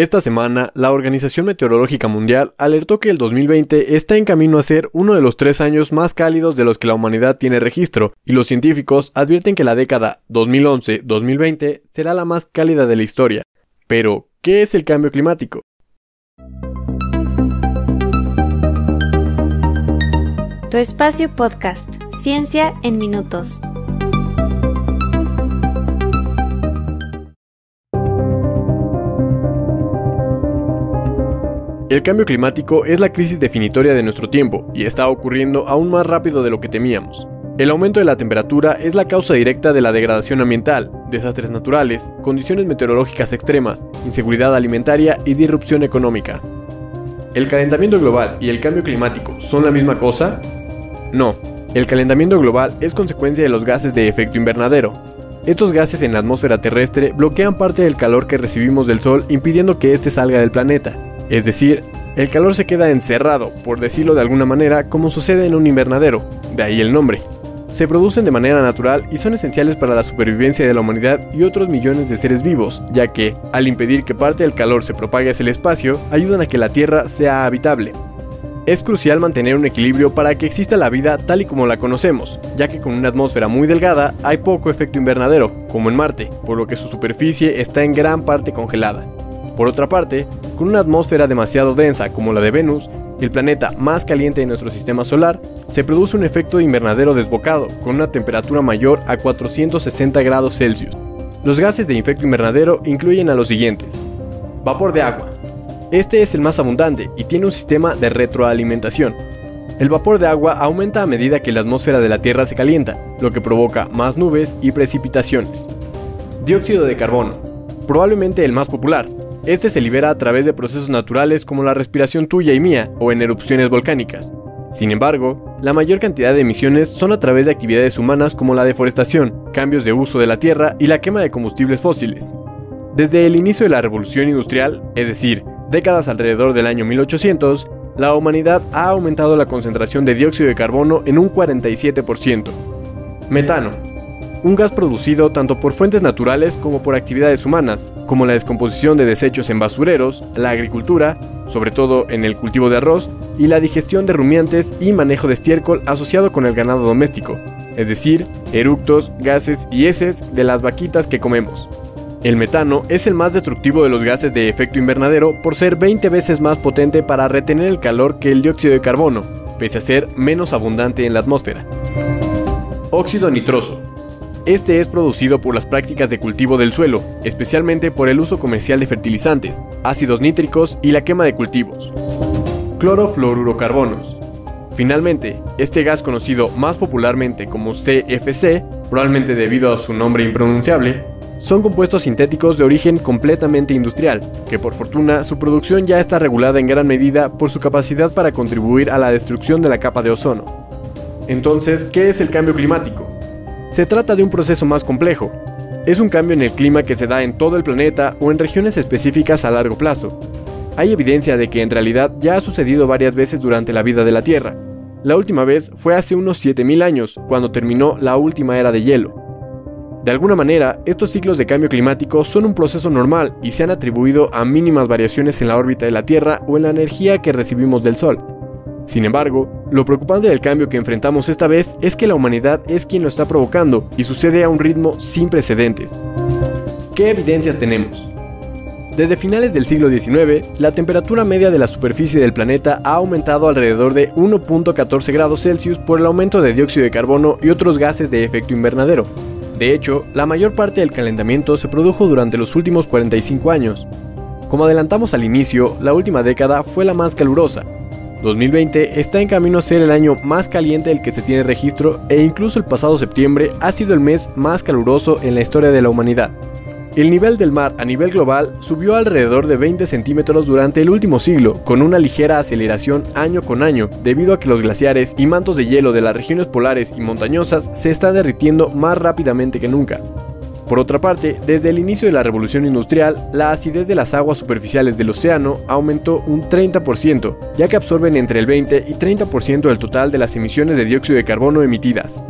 Esta semana, la Organización Meteorológica Mundial alertó que el 2020 está en camino a ser uno de los tres años más cálidos de los que la humanidad tiene registro, y los científicos advierten que la década 2011-2020 será la más cálida de la historia. Pero, ¿qué es el cambio climático? Tu espacio podcast, Ciencia en Minutos. El cambio climático es la crisis definitoria de nuestro tiempo y está ocurriendo aún más rápido de lo que temíamos. El aumento de la temperatura es la causa directa de la degradación ambiental, desastres naturales, condiciones meteorológicas extremas, inseguridad alimentaria y disrupción económica. ¿El calentamiento global y el cambio climático son la misma cosa? No, el calentamiento global es consecuencia de los gases de efecto invernadero. Estos gases en la atmósfera terrestre bloquean parte del calor que recibimos del Sol impidiendo que éste salga del planeta. Es decir, el calor se queda encerrado, por decirlo de alguna manera, como sucede en un invernadero, de ahí el nombre. Se producen de manera natural y son esenciales para la supervivencia de la humanidad y otros millones de seres vivos, ya que, al impedir que parte del calor se propague hacia el espacio, ayudan a que la Tierra sea habitable. Es crucial mantener un equilibrio para que exista la vida tal y como la conocemos, ya que con una atmósfera muy delgada hay poco efecto invernadero, como en Marte, por lo que su superficie está en gran parte congelada. Por otra parte, con una atmósfera demasiado densa como la de Venus, el planeta más caliente de nuestro sistema solar, se produce un efecto de invernadero desbocado, con una temperatura mayor a 460 grados Celsius. Los gases de efecto invernadero incluyen a los siguientes. Vapor de agua. Este es el más abundante y tiene un sistema de retroalimentación. El vapor de agua aumenta a medida que la atmósfera de la Tierra se calienta, lo que provoca más nubes y precipitaciones. Dióxido de carbono. Probablemente el más popular, este se libera a través de procesos naturales como la respiración tuya y mía o en erupciones volcánicas. Sin embargo, la mayor cantidad de emisiones son a través de actividades humanas como la deforestación, cambios de uso de la tierra y la quema de combustibles fósiles. Desde el inicio de la revolución industrial, es decir, décadas alrededor del año 1800, la humanidad ha aumentado la concentración de dióxido de carbono en un 47%. Metano, un gas producido tanto por fuentes naturales como por actividades humanas, como la descomposición de desechos en basureros, la agricultura, sobre todo en el cultivo de arroz, y la digestión de rumiantes y manejo de estiércol asociado con el ganado doméstico, es decir, eructos, gases y heces de las vaquitas que comemos. El metano es el más destructivo de los gases de efecto invernadero por ser 20 veces más potente para retener el calor que el dióxido de carbono, pese a ser menos abundante en la atmósfera. Óxido nitroso este es producido por las prácticas de cultivo del suelo, especialmente por el uso comercial de fertilizantes, ácidos nítricos y la quema de cultivos. Clorofluorocarbonos. Finalmente, este gas conocido más popularmente como CFC, probablemente debido a su nombre impronunciable, son compuestos sintéticos de origen completamente industrial, que por fortuna su producción ya está regulada en gran medida por su capacidad para contribuir a la destrucción de la capa de ozono. Entonces, ¿qué es el cambio climático? Se trata de un proceso más complejo. Es un cambio en el clima que se da en todo el planeta o en regiones específicas a largo plazo. Hay evidencia de que en realidad ya ha sucedido varias veces durante la vida de la Tierra. La última vez fue hace unos 7.000 años, cuando terminó la última era de hielo. De alguna manera, estos ciclos de cambio climático son un proceso normal y se han atribuido a mínimas variaciones en la órbita de la Tierra o en la energía que recibimos del Sol. Sin embargo, lo preocupante del cambio que enfrentamos esta vez es que la humanidad es quien lo está provocando y sucede a un ritmo sin precedentes. ¿Qué evidencias tenemos? Desde finales del siglo XIX, la temperatura media de la superficie del planeta ha aumentado alrededor de 1.14 grados Celsius por el aumento de dióxido de carbono y otros gases de efecto invernadero. De hecho, la mayor parte del calentamiento se produjo durante los últimos 45 años. Como adelantamos al inicio, la última década fue la más calurosa, 2020 está en camino a ser el año más caliente del que se tiene registro e incluso el pasado septiembre ha sido el mes más caluroso en la historia de la humanidad. El nivel del mar a nivel global subió alrededor de 20 centímetros durante el último siglo, con una ligera aceleración año con año, debido a que los glaciares y mantos de hielo de las regiones polares y montañosas se están derritiendo más rápidamente que nunca. Por otra parte, desde el inicio de la revolución industrial, la acidez de las aguas superficiales del océano aumentó un 30%, ya que absorben entre el 20 y 30% del total de las emisiones de dióxido de carbono emitidas.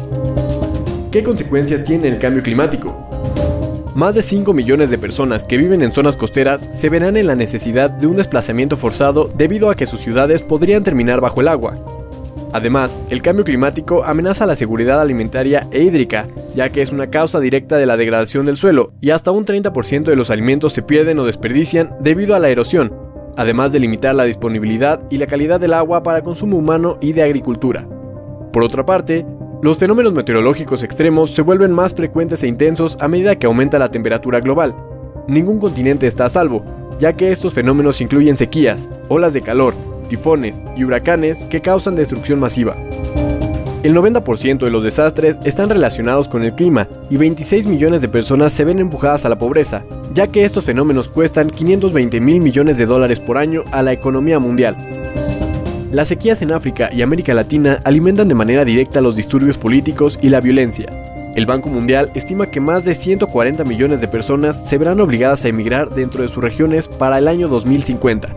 ¿Qué consecuencias tiene el cambio climático? Más de 5 millones de personas que viven en zonas costeras se verán en la necesidad de un desplazamiento forzado debido a que sus ciudades podrían terminar bajo el agua. Además, el cambio climático amenaza la seguridad alimentaria e hídrica, ya que es una causa directa de la degradación del suelo y hasta un 30% de los alimentos se pierden o desperdician debido a la erosión, además de limitar la disponibilidad y la calidad del agua para consumo humano y de agricultura. Por otra parte, los fenómenos meteorológicos extremos se vuelven más frecuentes e intensos a medida que aumenta la temperatura global. Ningún continente está a salvo, ya que estos fenómenos incluyen sequías, olas de calor, tifones y huracanes que causan destrucción masiva. El 90% de los desastres están relacionados con el clima y 26 millones de personas se ven empujadas a la pobreza, ya que estos fenómenos cuestan 520 mil millones de dólares por año a la economía mundial. Las sequías en África y América Latina alimentan de manera directa los disturbios políticos y la violencia. El Banco Mundial estima que más de 140 millones de personas se verán obligadas a emigrar dentro de sus regiones para el año 2050.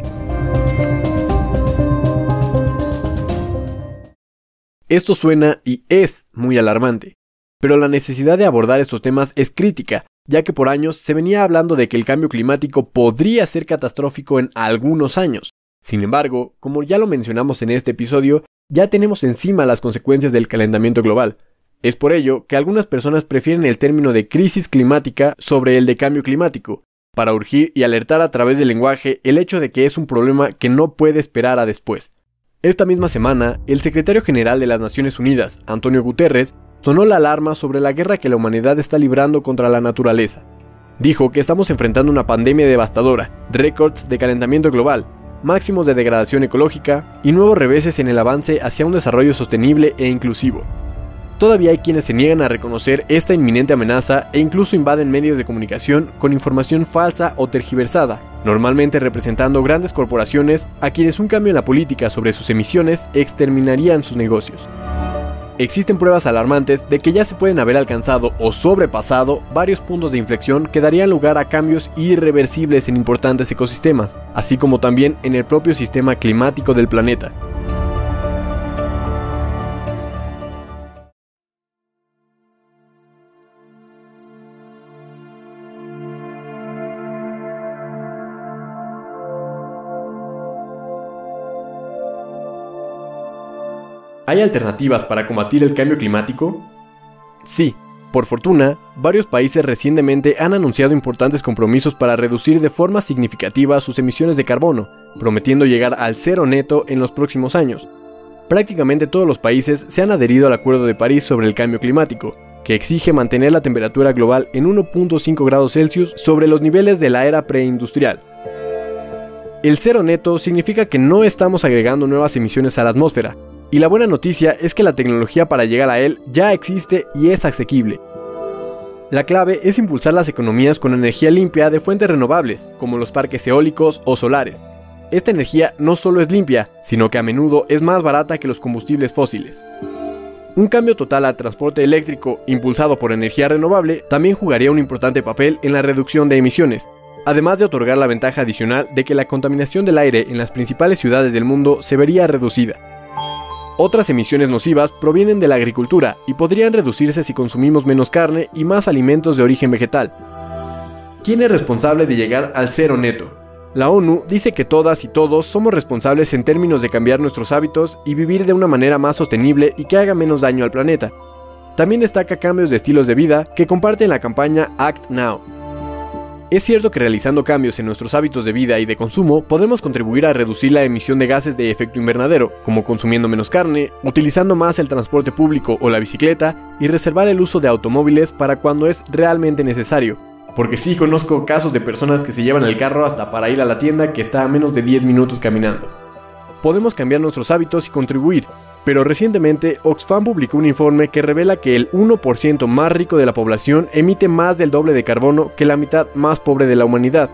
Esto suena y es muy alarmante, pero la necesidad de abordar estos temas es crítica, ya que por años se venía hablando de que el cambio climático podría ser catastrófico en algunos años, sin embargo, como ya lo mencionamos en este episodio, ya tenemos encima las consecuencias del calentamiento global. Es por ello que algunas personas prefieren el término de crisis climática sobre el de cambio climático, para urgir y alertar a través del lenguaje el hecho de que es un problema que no puede esperar a después. Esta misma semana, el secretario general de las Naciones Unidas, Antonio Guterres, sonó la alarma sobre la guerra que la humanidad está librando contra la naturaleza. Dijo que estamos enfrentando una pandemia devastadora, récords de calentamiento global, máximos de degradación ecológica y nuevos reveses en el avance hacia un desarrollo sostenible e inclusivo. Todavía hay quienes se niegan a reconocer esta inminente amenaza e incluso invaden medios de comunicación con información falsa o tergiversada, normalmente representando grandes corporaciones a quienes un cambio en la política sobre sus emisiones exterminarían sus negocios. Existen pruebas alarmantes de que ya se pueden haber alcanzado o sobrepasado varios puntos de inflexión que darían lugar a cambios irreversibles en importantes ecosistemas, así como también en el propio sistema climático del planeta. ¿Hay alternativas para combatir el cambio climático? Sí, por fortuna, varios países recientemente han anunciado importantes compromisos para reducir de forma significativa sus emisiones de carbono, prometiendo llegar al cero neto en los próximos años. Prácticamente todos los países se han adherido al Acuerdo de París sobre el cambio climático, que exige mantener la temperatura global en 1.5 grados Celsius sobre los niveles de la era preindustrial. El cero neto significa que no estamos agregando nuevas emisiones a la atmósfera, y la buena noticia es que la tecnología para llegar a él ya existe y es asequible. La clave es impulsar las economías con energía limpia de fuentes renovables, como los parques eólicos o solares. Esta energía no solo es limpia, sino que a menudo es más barata que los combustibles fósiles. Un cambio total al transporte eléctrico impulsado por energía renovable también jugaría un importante papel en la reducción de emisiones, además de otorgar la ventaja adicional de que la contaminación del aire en las principales ciudades del mundo se vería reducida. Otras emisiones nocivas provienen de la agricultura y podrían reducirse si consumimos menos carne y más alimentos de origen vegetal. ¿Quién es responsable de llegar al cero neto? La ONU dice que todas y todos somos responsables en términos de cambiar nuestros hábitos y vivir de una manera más sostenible y que haga menos daño al planeta. También destaca cambios de estilos de vida que comparten la campaña Act Now, es cierto que realizando cambios en nuestros hábitos de vida y de consumo podemos contribuir a reducir la emisión de gases de efecto invernadero, como consumiendo menos carne, utilizando más el transporte público o la bicicleta y reservar el uso de automóviles para cuando es realmente necesario. Porque sí conozco casos de personas que se llevan el carro hasta para ir a la tienda que está a menos de 10 minutos caminando. Podemos cambiar nuestros hábitos y contribuir, pero recientemente Oxfam publicó un informe que revela que el 1% más rico de la población emite más del doble de carbono que la mitad más pobre de la humanidad.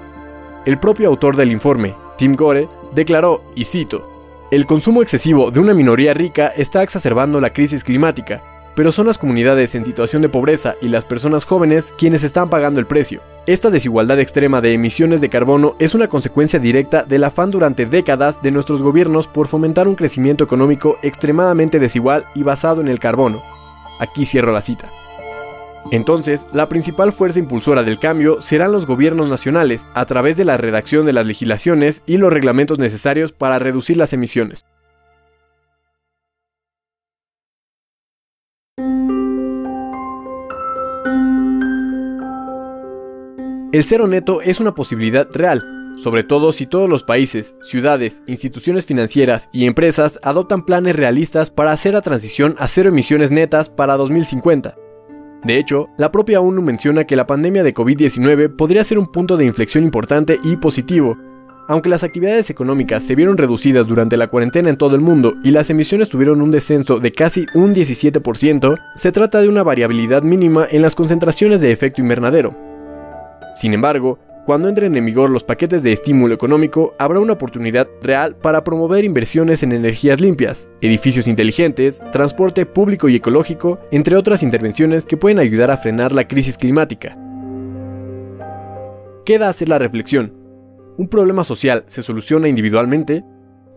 El propio autor del informe, Tim Gore, declaró, y cito, el consumo excesivo de una minoría rica está exacerbando la crisis climática, pero son las comunidades en situación de pobreza y las personas jóvenes quienes están pagando el precio. Esta desigualdad extrema de emisiones de carbono es una consecuencia directa del afán durante décadas de nuestros gobiernos por fomentar un crecimiento económico extremadamente desigual y basado en el carbono. Aquí cierro la cita. Entonces, la principal fuerza impulsora del cambio serán los gobiernos nacionales, a través de la redacción de las legislaciones y los reglamentos necesarios para reducir las emisiones. El cero neto es una posibilidad real, sobre todo si todos los países, ciudades, instituciones financieras y empresas adoptan planes realistas para hacer la transición a cero emisiones netas para 2050. De hecho, la propia ONU menciona que la pandemia de COVID-19 podría ser un punto de inflexión importante y positivo. Aunque las actividades económicas se vieron reducidas durante la cuarentena en todo el mundo y las emisiones tuvieron un descenso de casi un 17%, se trata de una variabilidad mínima en las concentraciones de efecto invernadero. Sin embargo, cuando entren en vigor los paquetes de estímulo económico, habrá una oportunidad real para promover inversiones en energías limpias, edificios inteligentes, transporte público y ecológico, entre otras intervenciones que pueden ayudar a frenar la crisis climática. Queda hacer la reflexión. ¿Un problema social se soluciona individualmente?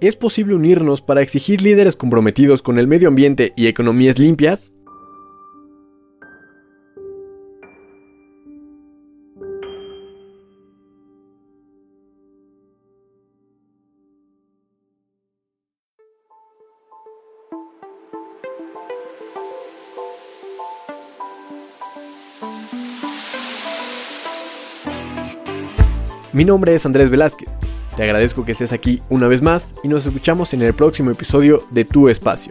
¿Es posible unirnos para exigir líderes comprometidos con el medio ambiente y economías limpias? Mi nombre es Andrés Velázquez. Te agradezco que estés aquí una vez más y nos escuchamos en el próximo episodio de Tu Espacio.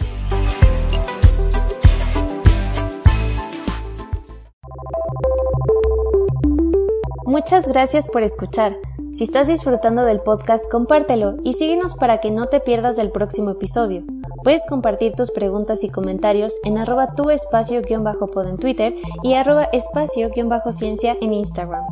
Muchas gracias por escuchar. Si estás disfrutando del podcast, compártelo y síguenos para que no te pierdas el próximo episodio. Puedes compartir tus preguntas y comentarios en arroba tu espacio-pod en Twitter y arroba espacio-ciencia en Instagram.